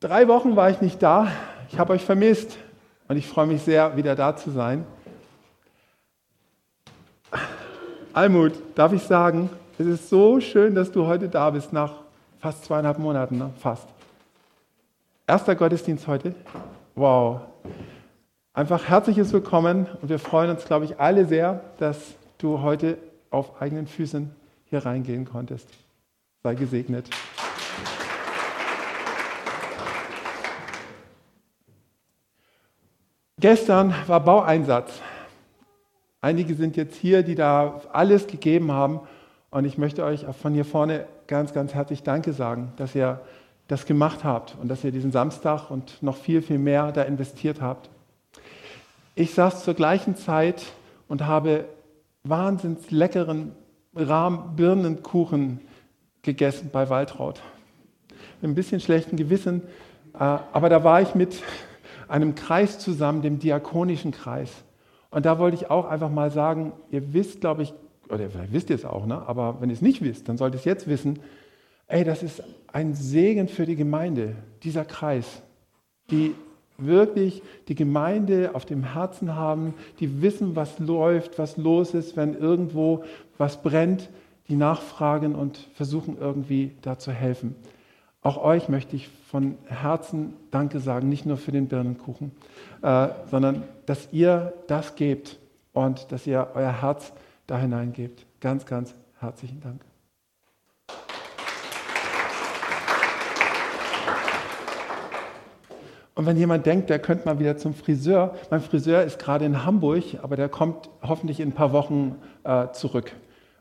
Drei Wochen war ich nicht da. Ich habe euch vermisst und ich freue mich sehr, wieder da zu sein. Almut, darf ich sagen, es ist so schön, dass du heute da bist, nach fast zweieinhalb Monaten, ne? fast. Erster Gottesdienst heute. Wow. Einfach herzliches Willkommen und wir freuen uns, glaube ich, alle sehr, dass du heute auf eigenen Füßen hier reingehen konntest. Sei gesegnet. Gestern war Baueinsatz. Einige sind jetzt hier, die da alles gegeben haben. Und ich möchte euch von hier vorne ganz, ganz herzlich Danke sagen, dass ihr das gemacht habt und dass ihr diesen Samstag und noch viel, viel mehr da investiert habt. Ich saß zur gleichen Zeit und habe wahnsinns leckeren Rahm-Birnenkuchen gegessen bei Waltraud. Mit ein bisschen schlechten Gewissen, äh, aber da war ich mit einem Kreis zusammen, dem diakonischen Kreis. Und da wollte ich auch einfach mal sagen, ihr wisst, glaube ich, oder vielleicht wisst ihr es auch, ne? aber wenn ihr es nicht wisst, dann solltet ihr es jetzt wissen, ey, das ist ein Segen für die Gemeinde, dieser Kreis, die wirklich die Gemeinde auf dem Herzen haben, die wissen, was läuft, was los ist, wenn irgendwo was brennt, die nachfragen und versuchen irgendwie da zu helfen. Auch euch möchte ich von Herzen Danke sagen, nicht nur für den Birnenkuchen, äh, sondern dass ihr das gebt und dass ihr euer Herz da hineingebt. Ganz, ganz herzlichen Dank. Und wenn jemand denkt, der könnte mal wieder zum Friseur, mein Friseur ist gerade in Hamburg, aber der kommt hoffentlich in ein paar Wochen äh, zurück.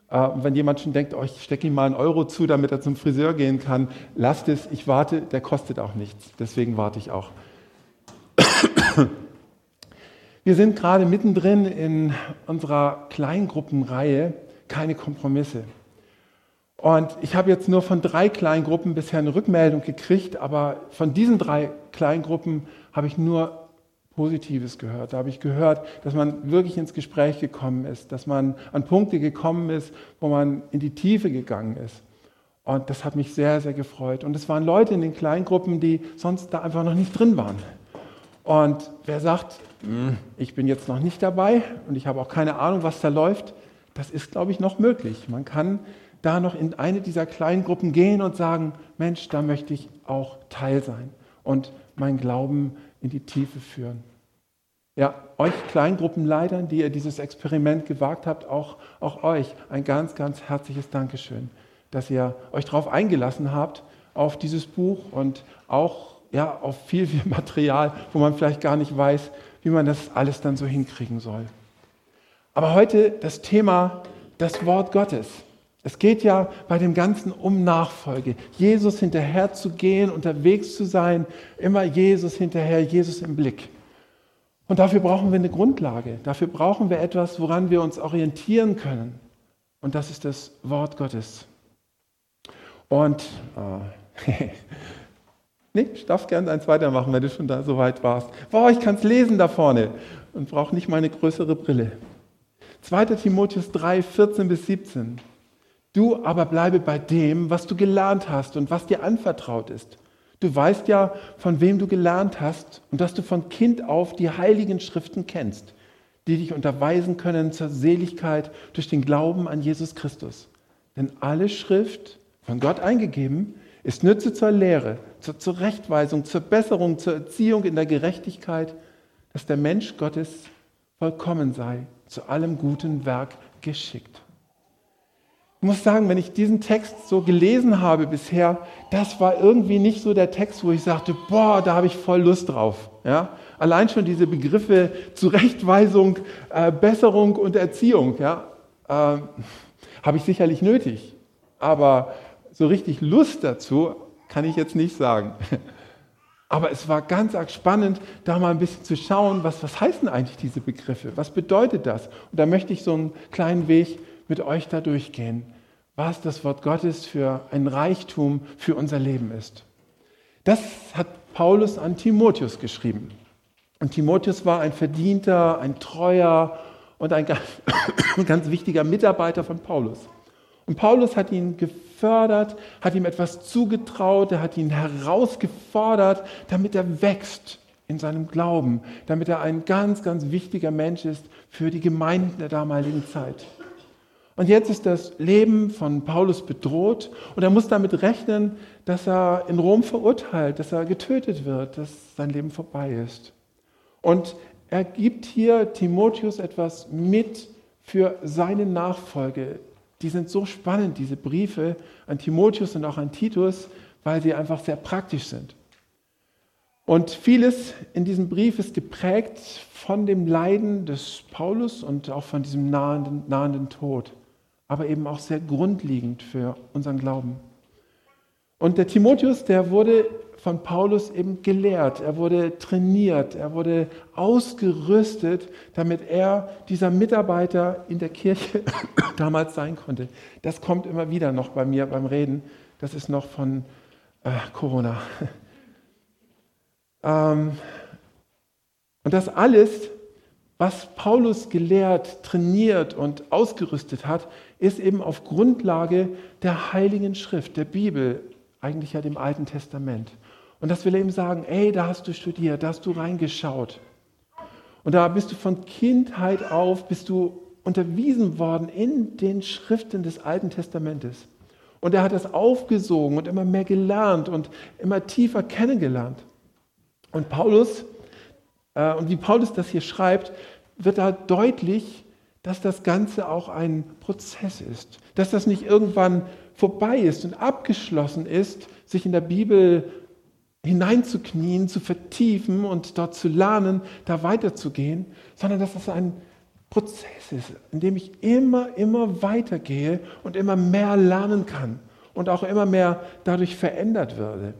Äh, und wenn jemand schon denkt, oh, ich stecke ihm mal einen Euro zu, damit er zum Friseur gehen kann, lasst es, ich warte, der kostet auch nichts. Deswegen warte ich auch. Wir sind gerade mittendrin in unserer Kleingruppenreihe Keine Kompromisse. Und ich habe jetzt nur von drei Kleingruppen bisher eine Rückmeldung gekriegt, aber von diesen drei Kleingruppen habe ich nur Positives gehört. Da habe ich gehört, dass man wirklich ins Gespräch gekommen ist, dass man an Punkte gekommen ist, wo man in die Tiefe gegangen ist. Und das hat mich sehr, sehr gefreut. Und es waren Leute in den Kleingruppen, die sonst da einfach noch nicht drin waren. Und wer sagt, hm, ich bin jetzt noch nicht dabei und ich habe auch keine Ahnung, was da läuft, das ist, glaube ich, noch möglich. Man kann da noch in eine dieser Kleingruppen gehen und sagen, Mensch, da möchte ich auch Teil sein und mein Glauben in die Tiefe führen. Ja, euch Kleingruppenleitern, die ihr dieses Experiment gewagt habt, auch, auch euch ein ganz, ganz herzliches Dankeschön, dass ihr euch darauf eingelassen habt, auf dieses Buch und auch ja, auf viel, viel Material, wo man vielleicht gar nicht weiß, wie man das alles dann so hinkriegen soll. Aber heute das Thema, das Wort Gottes. Es geht ja bei dem Ganzen um Nachfolge. Jesus hinterher zu gehen, unterwegs zu sein, immer Jesus hinterher, Jesus im Blick. Und dafür brauchen wir eine Grundlage. Dafür brauchen wir etwas, woran wir uns orientieren können. Und das ist das Wort Gottes. Und, äh, nee, ich darf gerne eins weitermachen, wenn du schon da so weit warst. Boah, ich kann es lesen da vorne und brauche nicht mal eine größere Brille. 2. Timotheus 3, 14 bis 17. Du aber bleibe bei dem, was du gelernt hast und was dir anvertraut ist Du weißt ja, von wem du gelernt hast und dass du von Kind auf die heiligen Schriften kennst, die dich unterweisen können zur Seligkeit durch den Glauben an Jesus Christus. Denn alle Schrift, von Gott eingegeben, ist Nütze zur Lehre, zur Zurechtweisung, zur Besserung, zur Erziehung in der Gerechtigkeit, dass der Mensch Gottes vollkommen sei, zu allem guten Werk geschickt. Ich muss sagen, wenn ich diesen Text so gelesen habe bisher, das war irgendwie nicht so der Text, wo ich sagte, boah, da habe ich voll Lust drauf. Ja? Allein schon diese Begriffe Zurechtweisung, äh, Besserung und Erziehung, ja, äh, habe ich sicherlich nötig. Aber so richtig Lust dazu kann ich jetzt nicht sagen. Aber es war ganz arg spannend, da mal ein bisschen zu schauen, was, was heißen eigentlich diese Begriffe? Was bedeutet das? Und da möchte ich so einen kleinen Weg mit euch da durchgehen, was das Wort Gottes für ein Reichtum für unser Leben ist. Das hat Paulus an Timotheus geschrieben. Und Timotheus war ein verdienter, ein treuer und ein ganz, ganz wichtiger Mitarbeiter von Paulus. Und Paulus hat ihn gefördert, hat ihm etwas zugetraut, er hat ihn herausgefordert, damit er wächst in seinem Glauben, damit er ein ganz, ganz wichtiger Mensch ist für die Gemeinden der damaligen Zeit. Und jetzt ist das Leben von Paulus bedroht und er muss damit rechnen, dass er in Rom verurteilt, dass er getötet wird, dass sein Leben vorbei ist. Und er gibt hier Timotheus etwas mit für seine Nachfolge. Die sind so spannend, diese Briefe an Timotheus und auch an Titus, weil sie einfach sehr praktisch sind. Und vieles in diesem Brief ist geprägt von dem Leiden des Paulus und auch von diesem nahenden, nahenden Tod aber eben auch sehr grundlegend für unseren Glauben. Und der Timotheus, der wurde von Paulus eben gelehrt, er wurde trainiert, er wurde ausgerüstet, damit er dieser Mitarbeiter in der Kirche damals sein konnte. Das kommt immer wieder noch bei mir beim Reden. Das ist noch von äh, Corona. ähm, und das alles was Paulus gelehrt, trainiert und ausgerüstet hat, ist eben auf Grundlage der Heiligen Schrift, der Bibel, eigentlich ja dem Alten Testament. Und das will er ihm sagen, ey, da hast du studiert, da hast du reingeschaut. Und da bist du von Kindheit auf, bist du unterwiesen worden in den Schriften des Alten Testamentes. Und er hat das aufgesogen und immer mehr gelernt und immer tiefer kennengelernt. Und Paulus äh, und wie Paulus das hier schreibt, wird da deutlich, dass das Ganze auch ein Prozess ist, dass das nicht irgendwann vorbei ist und abgeschlossen ist, sich in der Bibel hineinzuknien, zu vertiefen und dort zu lernen, da weiterzugehen, sondern dass das ein Prozess ist, in dem ich immer, immer weitergehe und immer mehr lernen kann und auch immer mehr dadurch verändert werde.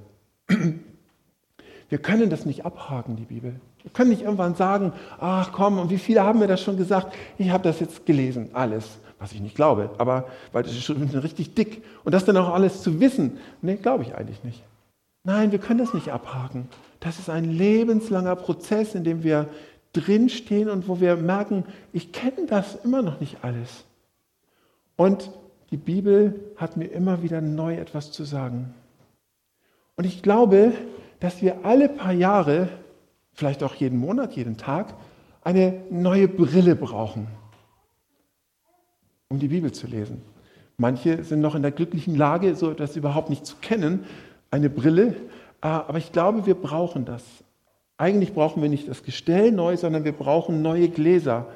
Wir können das nicht abhaken, die Bibel. Wir können nicht irgendwann sagen, ach komm, und wie viele haben mir das schon gesagt? Ich habe das jetzt gelesen, alles, was ich nicht glaube, aber weil das ist schon richtig dick. Und das dann auch alles zu wissen, nee, glaube ich eigentlich nicht. Nein, wir können das nicht abhaken. Das ist ein lebenslanger Prozess, in dem wir drinstehen und wo wir merken, ich kenne das immer noch nicht alles. Und die Bibel hat mir immer wieder neu etwas zu sagen. Und ich glaube, dass wir alle paar Jahre vielleicht auch jeden Monat, jeden Tag, eine neue Brille brauchen, um die Bibel zu lesen. Manche sind noch in der glücklichen Lage, so etwas überhaupt nicht zu kennen, eine Brille, ah, aber ich glaube, wir brauchen das. Eigentlich brauchen wir nicht das Gestell neu, sondern wir brauchen neue Gläser.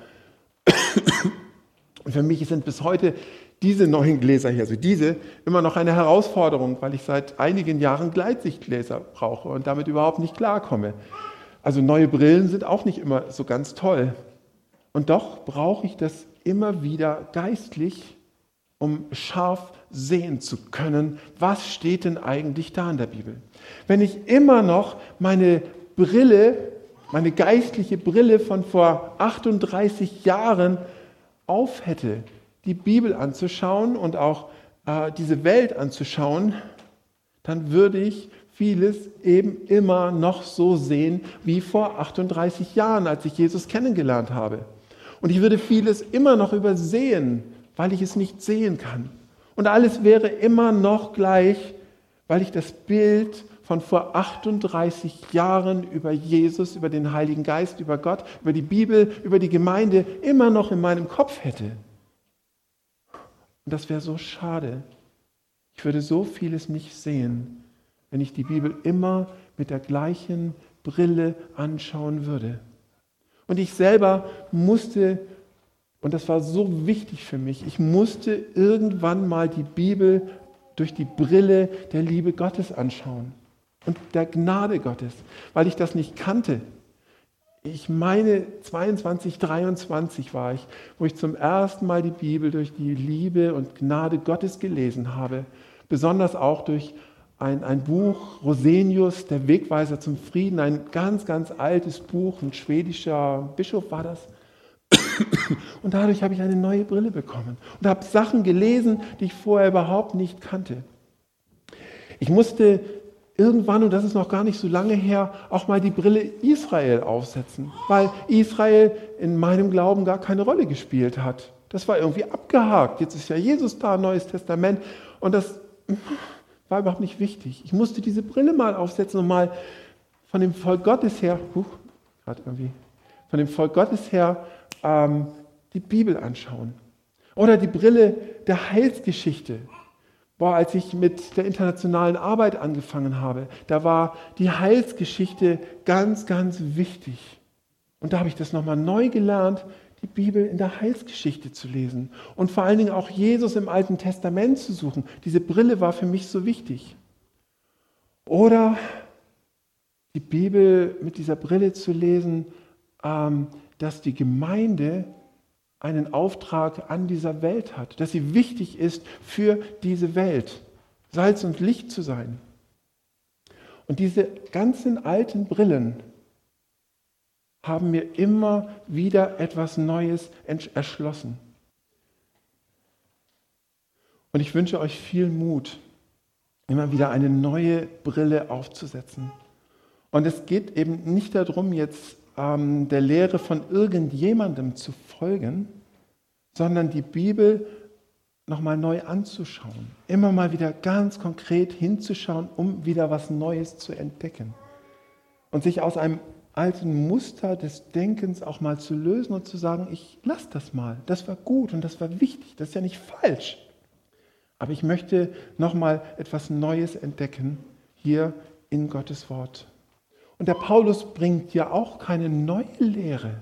Und für mich sind bis heute diese neuen Gläser hier, also diese, immer noch eine Herausforderung, weil ich seit einigen Jahren Gleitsichtgläser brauche und damit überhaupt nicht klarkomme. Also neue Brillen sind auch nicht immer so ganz toll. Und doch brauche ich das immer wieder geistlich, um scharf sehen zu können, was steht denn eigentlich da in der Bibel. Wenn ich immer noch meine Brille, meine geistliche Brille von vor 38 Jahren auf hätte, die Bibel anzuschauen und auch äh, diese Welt anzuschauen, dann würde ich vieles eben immer noch so sehen wie vor 38 Jahren, als ich Jesus kennengelernt habe. Und ich würde vieles immer noch übersehen, weil ich es nicht sehen kann. Und alles wäre immer noch gleich, weil ich das Bild von vor 38 Jahren über Jesus, über den Heiligen Geist, über Gott, über die Bibel, über die Gemeinde immer noch in meinem Kopf hätte. Und das wäre so schade. Ich würde so vieles nicht sehen, wenn ich die Bibel immer mit der gleichen Brille anschauen würde. Und ich selber musste, und das war so wichtig für mich, ich musste irgendwann mal die Bibel durch die Brille der Liebe Gottes anschauen und der Gnade Gottes, weil ich das nicht kannte. Ich meine, 22, 23 war ich, wo ich zum ersten Mal die Bibel durch die Liebe und Gnade Gottes gelesen habe, besonders auch durch ein, ein Buch, Rosenius, der Wegweiser zum Frieden, ein ganz, ganz altes Buch, ein schwedischer Bischof war das. Und dadurch habe ich eine neue Brille bekommen und habe Sachen gelesen, die ich vorher überhaupt nicht kannte. Ich musste irgendwann, und das ist noch gar nicht so lange her, auch mal die Brille Israel aufsetzen, weil Israel in meinem Glauben gar keine Rolle gespielt hat. Das war irgendwie abgehakt. Jetzt ist ja Jesus da, Neues Testament. Und das war überhaupt nicht wichtig. Ich musste diese Brille mal aufsetzen und mal von dem Volk Gottes her, huch, irgendwie, von dem Volk Gottes her ähm, die Bibel anschauen. Oder die Brille der Heilsgeschichte. Boah, als ich mit der internationalen Arbeit angefangen habe, da war die Heilsgeschichte ganz, ganz wichtig. Und da habe ich das nochmal neu gelernt, die Bibel in der Heilsgeschichte zu lesen und vor allen Dingen auch Jesus im Alten Testament zu suchen. Diese Brille war für mich so wichtig. Oder die Bibel mit dieser Brille zu lesen, ähm, dass die Gemeinde einen Auftrag an dieser Welt hat, dass sie wichtig ist für diese Welt, Salz und Licht zu sein. Und diese ganzen alten Brillen haben mir immer wieder etwas Neues erschlossen. Und ich wünsche euch viel Mut, immer wieder eine neue Brille aufzusetzen. Und es geht eben nicht darum, jetzt ähm, der Lehre von irgendjemandem zu folgen, sondern die Bibel nochmal neu anzuschauen. Immer mal wieder ganz konkret hinzuschauen, um wieder was Neues zu entdecken. Und sich aus einem alten Muster des Denkens auch mal zu lösen und zu sagen, ich lasse das mal. Das war gut und das war wichtig. Das ist ja nicht falsch. Aber ich möchte nochmal etwas Neues entdecken hier in Gottes Wort. Und der Paulus bringt ja auch keine neue Lehre.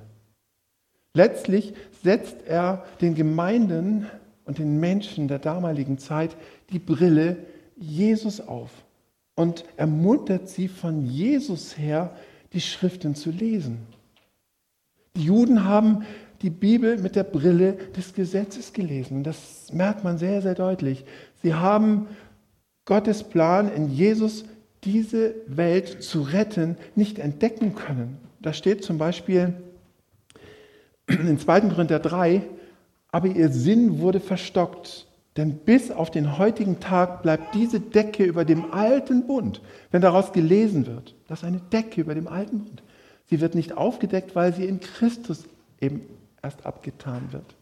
Letztlich setzt er den Gemeinden und den Menschen der damaligen Zeit die Brille Jesus auf und ermuntert sie von Jesus her, die Schriften zu lesen. Die Juden haben die Bibel mit der Brille des Gesetzes gelesen. Das merkt man sehr, sehr deutlich. Sie haben Gottes Plan in Jesus, diese Welt zu retten, nicht entdecken können. Da steht zum Beispiel in 2. Korinther 3, aber ihr Sinn wurde verstockt. Denn bis auf den heutigen Tag bleibt diese Decke über dem alten Bund, wenn daraus gelesen wird, das ist eine Decke über dem alten Bund. Sie wird nicht aufgedeckt, weil sie in Christus eben erst abgetan wird.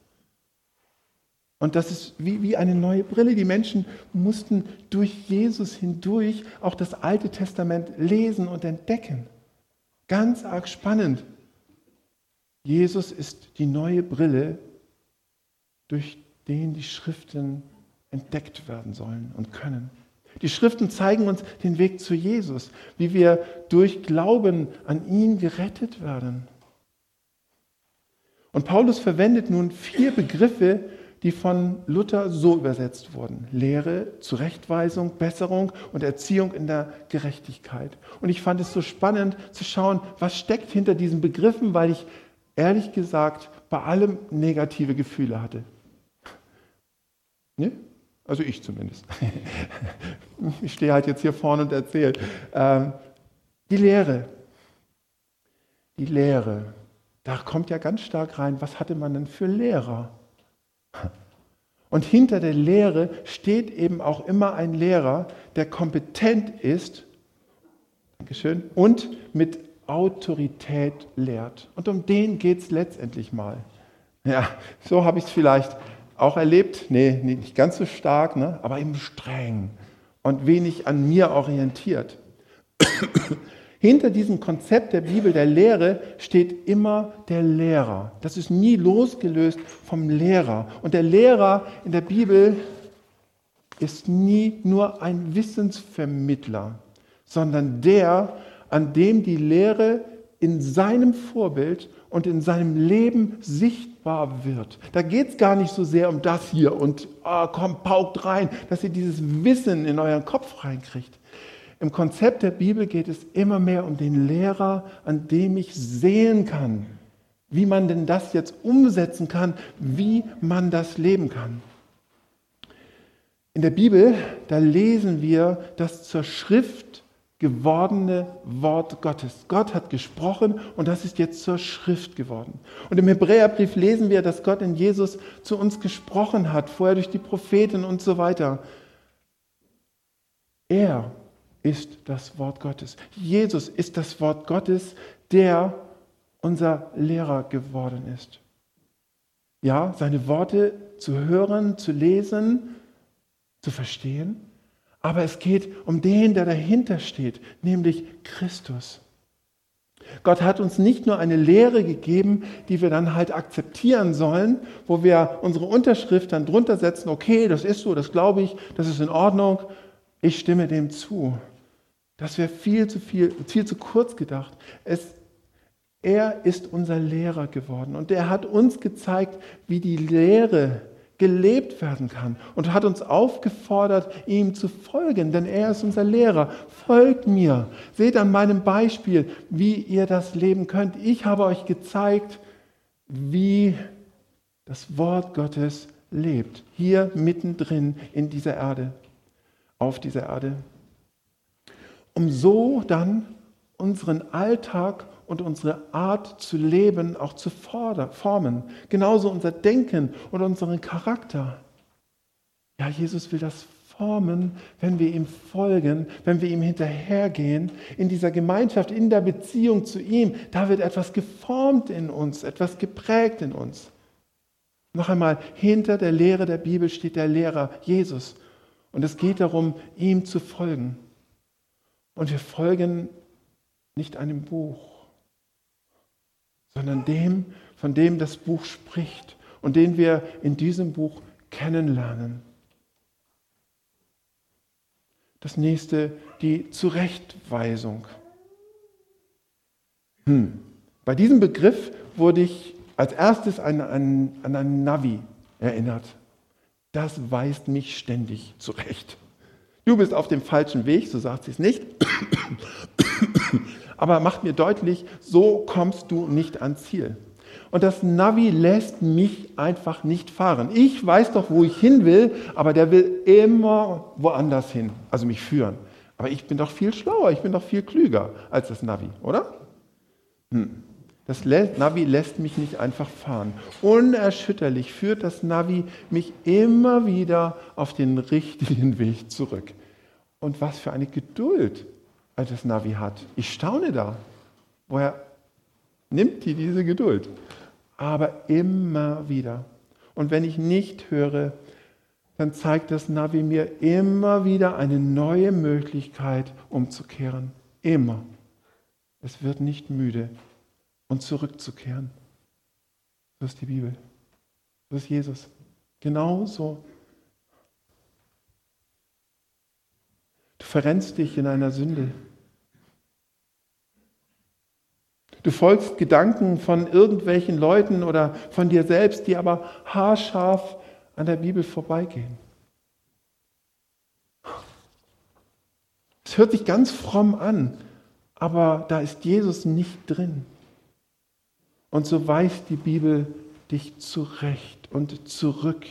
Und das ist wie, wie eine neue Brille. Die Menschen mussten durch Jesus hindurch auch das Alte Testament lesen und entdecken. Ganz arg spannend. Jesus ist die neue Brille, durch den die Schriften entdeckt werden sollen und können. Die Schriften zeigen uns den Weg zu Jesus, wie wir durch Glauben an ihn gerettet werden. Und Paulus verwendet nun vier Begriffe, die von Luther so übersetzt wurden. Lehre, Zurechtweisung, Besserung und Erziehung in der Gerechtigkeit. Und ich fand es so spannend zu schauen, was steckt hinter diesen Begriffen, weil ich ehrlich gesagt bei allem negative Gefühle hatte. Ne? Also ich zumindest. Ich stehe halt jetzt hier vorne und erzähle. Ähm, die Lehre. Die Lehre. Da kommt ja ganz stark rein, was hatte man denn für Lehrer? Und hinter der Lehre steht eben auch immer ein Lehrer, der kompetent ist Dankeschön, und mit Autorität lehrt. Und um den geht es letztendlich mal. Ja, so habe ich es vielleicht auch erlebt. Nee, nicht ganz so stark, ne? aber eben streng und wenig an mir orientiert. Hinter diesem Konzept der Bibel, der Lehre, steht immer der Lehrer. Das ist nie losgelöst vom Lehrer. Und der Lehrer in der Bibel ist nie nur ein Wissensvermittler, sondern der, an dem die Lehre in seinem Vorbild und in seinem Leben sichtbar wird. Da geht es gar nicht so sehr um das hier und oh, komm, paukt rein, dass ihr dieses Wissen in euren Kopf reinkriegt. Im Konzept der Bibel geht es immer mehr um den Lehrer, an dem ich sehen kann, wie man denn das jetzt umsetzen kann, wie man das leben kann. In der Bibel, da lesen wir das zur Schrift gewordene Wort Gottes. Gott hat gesprochen und das ist jetzt zur Schrift geworden. Und im Hebräerbrief lesen wir, dass Gott in Jesus zu uns gesprochen hat, vorher durch die Propheten und so weiter. Er ist das Wort Gottes. Jesus ist das Wort Gottes, der unser Lehrer geworden ist. ja, seine Worte zu hören, zu lesen, zu verstehen. Aber es geht um den, der dahinter steht, nämlich Christus. Gott hat uns nicht nur eine Lehre gegeben, die wir dann halt akzeptieren sollen, wo wir unsere Unterschrift dann drunter setzen, okay, das ist so, das glaube ich, das ist in Ordnung, ich stimme dem zu. Das wäre viel zu viel, viel zu kurz gedacht. Es, er ist unser Lehrer geworden und er hat uns gezeigt, wie die Lehre gelebt werden kann und hat uns aufgefordert, ihm zu folgen, denn er ist unser Lehrer. Folgt mir. Seht an meinem Beispiel, wie ihr das leben könnt. Ich habe euch gezeigt, wie das Wort Gottes lebt. Hier mittendrin in dieser Erde, auf dieser Erde. Um so dann unseren Alltag und unsere Art zu leben auch zu formen. Genauso unser Denken und unseren Charakter. Ja, Jesus will das formen, wenn wir ihm folgen, wenn wir ihm hinterhergehen, in dieser Gemeinschaft, in der Beziehung zu ihm. Da wird etwas geformt in uns, etwas geprägt in uns. Noch einmal, hinter der Lehre der Bibel steht der Lehrer Jesus. Und es geht darum, ihm zu folgen. Und wir folgen nicht einem Buch, sondern dem, von dem das Buch spricht und den wir in diesem Buch kennenlernen. Das nächste, die Zurechtweisung. Hm. Bei diesem Begriff wurde ich als erstes an, an, an einen Navi erinnert. Das weist mich ständig zurecht. Du bist auf dem falschen Weg, so sagt sie es nicht aber macht mir deutlich, so kommst du nicht ans Ziel. Und das Navi lässt mich einfach nicht fahren. Ich weiß doch, wo ich hin will, aber der will immer woanders hin, also mich führen. Aber ich bin doch viel schlauer, ich bin doch viel klüger als das Navi, oder? Hm. Das Navi lässt mich nicht einfach fahren. Unerschütterlich führt das Navi mich immer wieder auf den richtigen Weg zurück. Und was für eine Geduld das Navi hat. Ich staune da. Woher nimmt die diese Geduld? Aber immer wieder. Und wenn ich nicht höre, dann zeigt das Navi mir immer wieder eine neue Möglichkeit umzukehren. Immer. Es wird nicht müde und zurückzukehren. So ist die Bibel. So ist Jesus. Genauso. Du verrennst dich in einer Sünde. Du folgst Gedanken von irgendwelchen Leuten oder von dir selbst, die aber haarscharf an der Bibel vorbeigehen. Es hört sich ganz fromm an, aber da ist Jesus nicht drin. Und so weist die Bibel dich zurecht und zurück.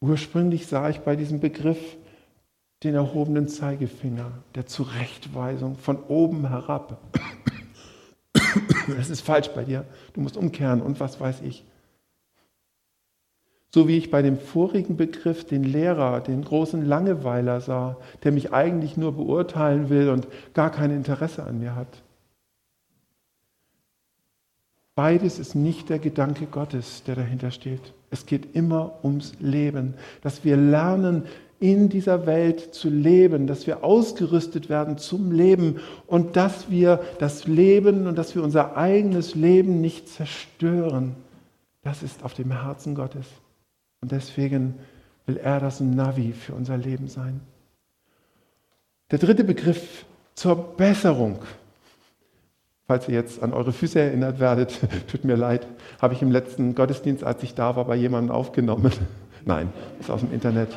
Ursprünglich sah ich bei diesem Begriff den erhobenen Zeigefinger der Zurechtweisung von oben herab. Das ist falsch bei dir. Du musst umkehren und was weiß ich. So wie ich bei dem vorigen Begriff den Lehrer, den großen Langeweiler sah, der mich eigentlich nur beurteilen will und gar kein Interesse an mir hat. Beides ist nicht der Gedanke Gottes, der dahinter steht. Es geht immer ums Leben, dass wir lernen, in dieser Welt zu leben, dass wir ausgerüstet werden zum Leben und dass wir das Leben und dass wir unser eigenes Leben nicht zerstören. Das ist auf dem Herzen Gottes. Und deswegen will er das Navi für unser Leben sein. Der dritte Begriff zur Besserung. Falls ihr jetzt an eure Füße erinnert werdet, tut mir leid, habe ich im letzten Gottesdienst, als ich da war, bei jemandem aufgenommen. Nein, ist aus dem Internet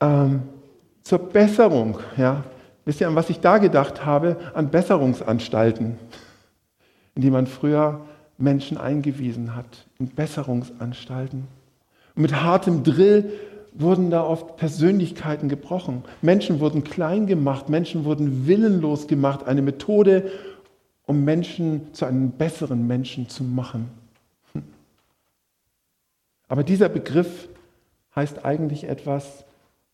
ähm, zur Besserung. Ja. Wisst ihr, an was ich da gedacht habe? An Besserungsanstalten, in die man früher Menschen eingewiesen hat, in Besserungsanstalten. Und mit hartem Drill wurden da oft Persönlichkeiten gebrochen. Menschen wurden klein gemacht, Menschen wurden willenlos gemacht. Eine Methode, um Menschen zu einem besseren Menschen zu machen. Aber dieser Begriff heißt eigentlich etwas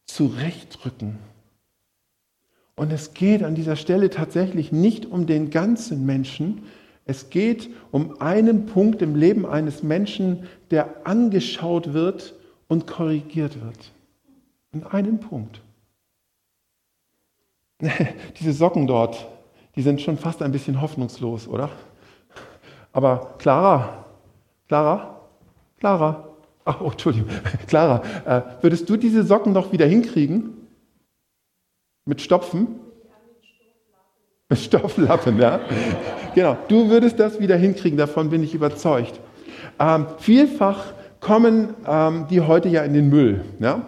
zurechtrücken. Und es geht an dieser Stelle tatsächlich nicht um den ganzen Menschen, Es geht um einen Punkt im Leben eines Menschen, der angeschaut wird und korrigiert wird. Um einen Punkt. Diese Socken dort, die sind schon fast ein bisschen hoffnungslos, oder? Aber Clara, Clara, Clara, oh, Entschuldigung, Clara, äh, würdest du diese Socken noch wieder hinkriegen? Mit Stopfen? Mit Stofflappen, ja. Genau, du würdest das wieder hinkriegen, davon bin ich überzeugt. Ähm, vielfach kommen ähm, die heute ja in den Müll ja,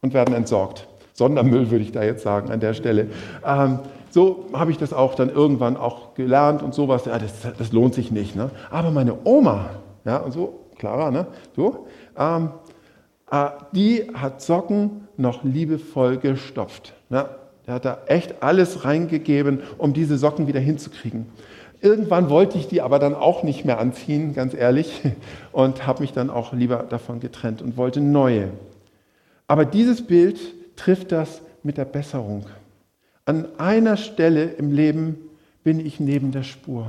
und werden entsorgt. Sondermüll würde ich da jetzt sagen an der Stelle. Ähm, so habe ich das auch dann irgendwann auch gelernt und sowas. Ja, das, das lohnt sich nicht. Ne? Aber meine Oma, ja, und so, Clara, ne, so, ähm, äh, die hat Socken noch liebevoll gestopft. Ne? Er hat da echt alles reingegeben, um diese Socken wieder hinzukriegen. Irgendwann wollte ich die aber dann auch nicht mehr anziehen, ganz ehrlich, und habe mich dann auch lieber davon getrennt und wollte neue. Aber dieses Bild trifft das mit der Besserung. An einer Stelle im Leben bin ich neben der Spur.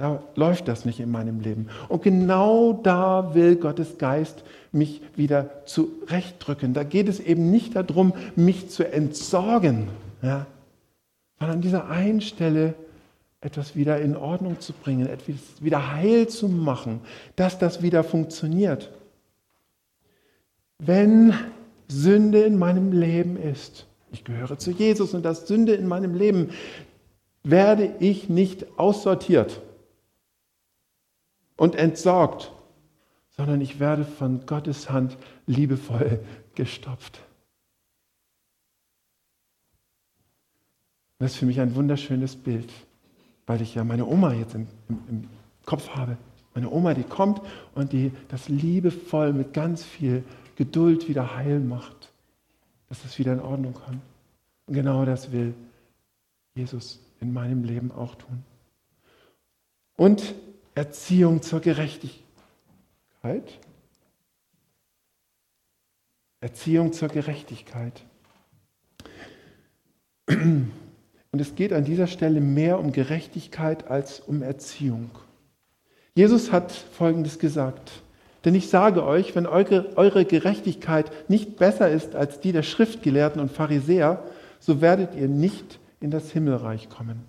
Da läuft das nicht in meinem Leben. Und genau da will Gottes Geist mich wieder zurechtdrücken. Da geht es eben nicht darum, mich zu entsorgen, ja, sondern an dieser einen Stelle etwas wieder in Ordnung zu bringen, etwas wieder heil zu machen, dass das wieder funktioniert. Wenn Sünde in meinem Leben ist, ich gehöre zu Jesus und das Sünde in meinem Leben, werde ich nicht aussortiert und entsorgt, sondern ich werde von Gottes Hand liebevoll gestopft. Das ist für mich ein wunderschönes Bild, weil ich ja meine Oma jetzt im, im, im Kopf habe. Meine Oma, die kommt und die das liebevoll mit ganz viel Geduld wieder heil macht, dass es wieder in Ordnung kommt. Und genau das will Jesus in meinem Leben auch tun. Und Erziehung zur Gerechtigkeit. Erziehung zur Gerechtigkeit. Und es geht an dieser Stelle mehr um Gerechtigkeit als um Erziehung. Jesus hat Folgendes gesagt. Denn ich sage euch, wenn eure, Gerechtigkeit nicht besser ist als die der Schriftgelehrten und Pharisäer, so werdet ihr nicht in das Himmelreich kommen.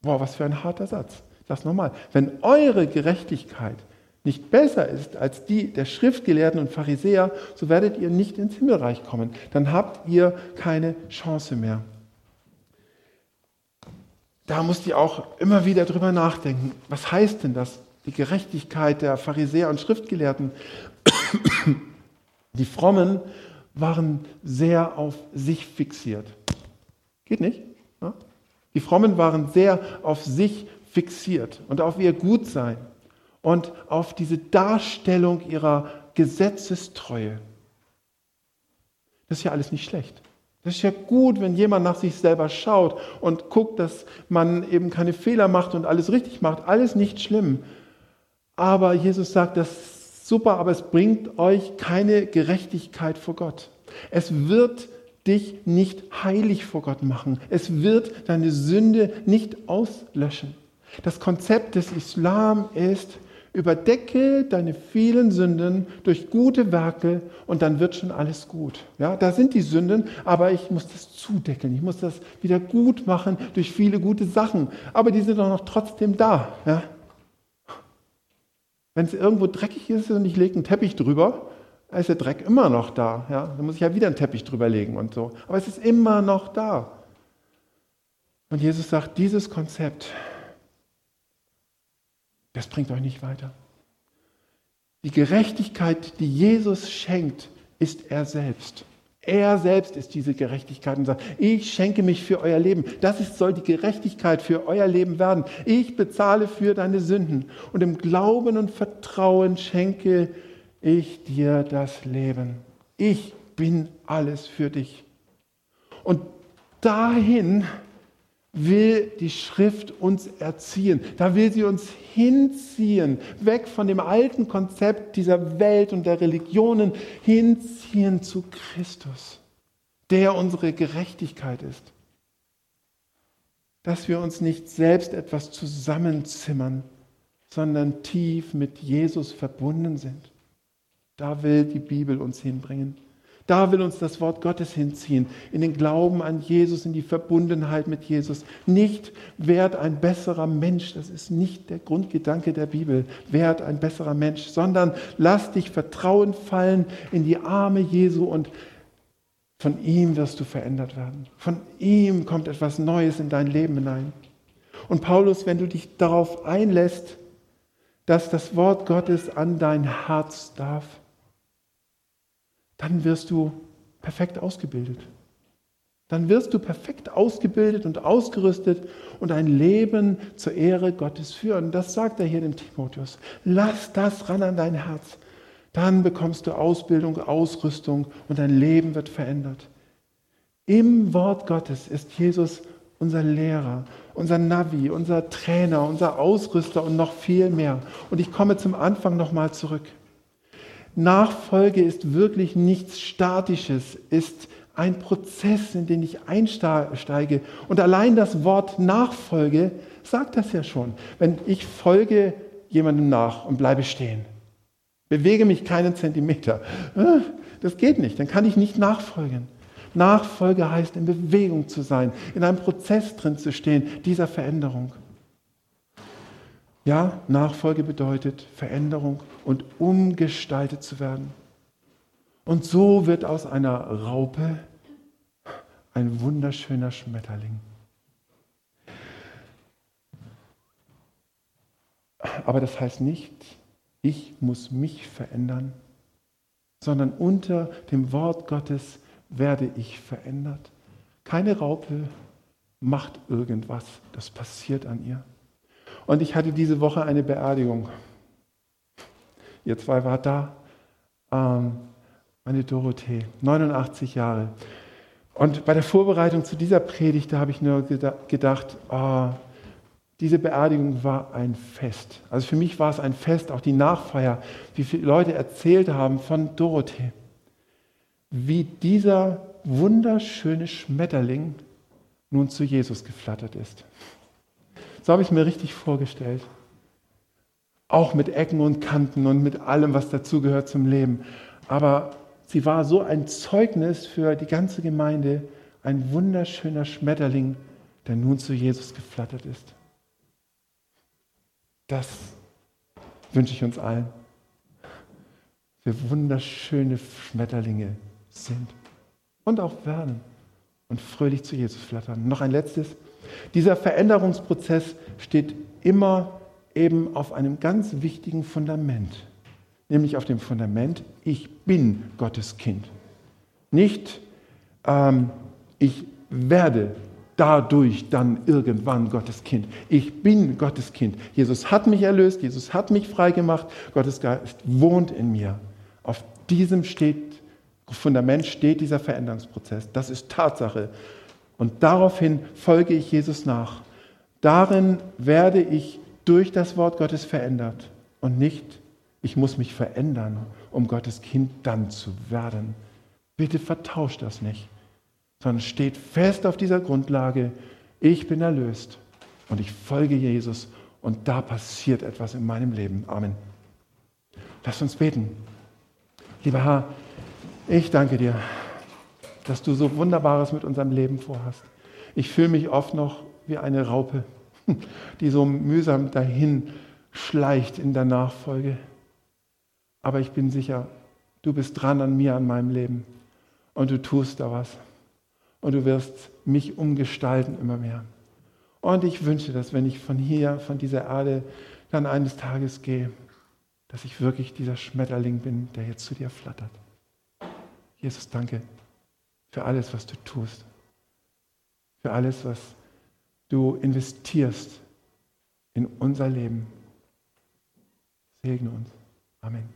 Wow, was für ein harter Satz. Das nochmal. Wenn eure Gerechtigkeit nicht besser ist als die der Schriftgelehrten und Pharisäer, so werdet ihr nicht ins Himmelreich kommen. Dann habt ihr keine Chance mehr. Da musst ihr auch immer wieder drüber nachdenken. Was heißt denn das? Die Gerechtigkeit der Pharisäer und Schriftgelehrten. Die Frommen waren sehr auf sich fixiert. Geht nicht? Die Frommen waren sehr auf sich fixiert und auf ihr Gutsein und auf diese Darstellung ihrer Gesetzestreue. Das ist ja alles nicht schlecht. Das ist ja gut, wenn jemand nach sich selber schaut und guckt, dass man eben keine Fehler macht und alles richtig macht. Alles nicht schlimm. Aber Jesus sagt, das ist super, aber es bringt euch keine Gerechtigkeit vor Gott. Es wird dich nicht heilig vor Gott machen. Es wird deine Sünde nicht auslöschen. Das Konzept des Islam ist, überdecke deine vielen Sünden durch gute Werke und dann wird schon alles gut. Ja, da sind die Sünden, aber ich muss das zudecken. Ich muss das wieder gut machen durch viele gute Sachen. Aber die sind doch noch trotzdem da. Ja? Wenn es irgendwo dreckig ist und ich lege einen Teppich drüber, ist der Dreck immer noch da. Ja? Dann muss ich ja wieder einen Teppich drüber legen und so. Aber es ist immer noch da. Und Jesus sagt, dieses Konzept, das bringt euch nicht weiter. Die Gerechtigkeit, die Jesus schenkt, ist er selbst. Er selbst ist diese Gerechtigkeit und sagt, ich schenke mich für euer Leben. Das ist, soll die Gerechtigkeit für euer Leben werden. Ich bezahle für deine Sünden. Und im Glauben und Vertrauen schenke ich dir das Leben. Ich bin alles für dich. Und dahin will die Schrift uns erziehen. Da will sie uns hinziehen, weg von dem alten Konzept dieser Welt und der Religionen, hinziehen zu Christus, der unsere Gerechtigkeit ist. dass wir uns nicht selbst etwas zusammenzimmern, sondern tief mit Jesus verbunden sind. Da will die Bibel uns hinbringen. Da will uns das Wort Gottes hinziehen, in den Glauben an Jesus, in die Verbundenheit mit Jesus. Nicht wert ein besserer Mensch, das ist nicht der Grundgedanke der Bibel, wert ein besserer Mensch, sondern lass dich Vertrauen fallen in die Arme Jesu und von ihm wirst du verändert werden. Von ihm kommt etwas Neues in dein Leben hinein. Und Paulus, wenn du dich darauf einlässt, dass das Wort Gottes an dein Herz darf, dann wirst du perfekt ausgebildet. Dann wirst du perfekt ausgebildet und ausgerüstet und ein Leben zur Ehre Gottes führen. Das sagt er hier dem Timotheus. Lass das ran an dein Herz. Dann bekommst du Ausbildung, Ausrüstung und dein Leben wird verändert. Im Wort Gottes ist Jesus unser Lehrer, unser Navi, unser Trainer, unser Ausrüster und noch viel mehr. Und ich komme zum Anfang nochmal zurück. Nachfolge ist wirklich nichts Statisches, ist ein Prozess, in den ich einsteige. Und allein das Wort Nachfolge sagt das ja schon. Wenn ich folge jemandem nach und bleibe stehen, bewege mich keinen Zentimeter, äh, das geht nicht, dann kann ich nicht nachfolgen. Nachfolge heißt, in Bewegung zu sein, in einem Prozess drin zu stehen, dieser Veränderung. Ja, Nachfolge bedeutet Veränderung und umgestaltet zu werden. Und so wird aus einer Raupe ein wunderschöner Schmetterling. Aber das heißt nicht, ich muss mich verändern, sondern unter dem Wort Gottes werde ich verändert. Keine Raupe macht irgendwas, das passiert an ihr. Und ich hatte diese Woche eine Beerdigung. Ihr zwei wart da. Ähm, meine Dorothee, 89 Jahre. Und bei der Vorbereitung zu dieser Predigt, da habe ich nur gedacht, oh, diese Beerdigung war ein Fest. Also für mich war es ein Fest, auch die Nachfeier, wie viele Leute erzählt haben von Dorothee. Wie dieser wunderschöne Schmetterling nun zu Jesus geflattert ist. So habe ich mir richtig vorgestellt. Auch mit Ecken und Kanten und mit allem, was dazugehört zum Leben. Aber sie war so ein Zeugnis für die ganze Gemeinde, ein wunderschöner Schmetterling, der nun zu Jesus geflattert ist. Das wünsche ich uns allen. Wir wunderschöne Schmetterlinge sind und auch werden und fröhlich zu Jesus flattern. Noch ein letztes. Dieser Veränderungsprozess steht immer eben auf einem ganz wichtigen Fundament, nämlich auf dem Fundament, ich bin Gottes Kind. Nicht, ähm, ich werde dadurch dann irgendwann Gottes Kind. Ich bin Gottes Kind. Jesus hat mich erlöst, Jesus hat mich freigemacht, Gottes Geist wohnt in mir. Auf diesem steht, Fundament steht dieser Veränderungsprozess. Das ist Tatsache. Und daraufhin folge ich Jesus nach. Darin werde ich durch das Wort Gottes verändert und nicht, ich muss mich verändern, um Gottes Kind dann zu werden. Bitte vertauscht das nicht, sondern steht fest auf dieser Grundlage, ich bin erlöst und ich folge Jesus und da passiert etwas in meinem Leben. Amen. Lass uns beten. Lieber Herr, ich danke dir dass du so Wunderbares mit unserem Leben vorhast. Ich fühle mich oft noch wie eine Raupe, die so mühsam dahin schleicht in der Nachfolge. Aber ich bin sicher, du bist dran an mir, an meinem Leben. Und du tust da was. Und du wirst mich umgestalten immer mehr. Und ich wünsche, dass wenn ich von hier, von dieser Erde, dann eines Tages gehe, dass ich wirklich dieser Schmetterling bin, der jetzt zu dir flattert. Jesus, danke für alles, was du tust, für alles, was du investierst in unser Leben. Segne uns. Amen.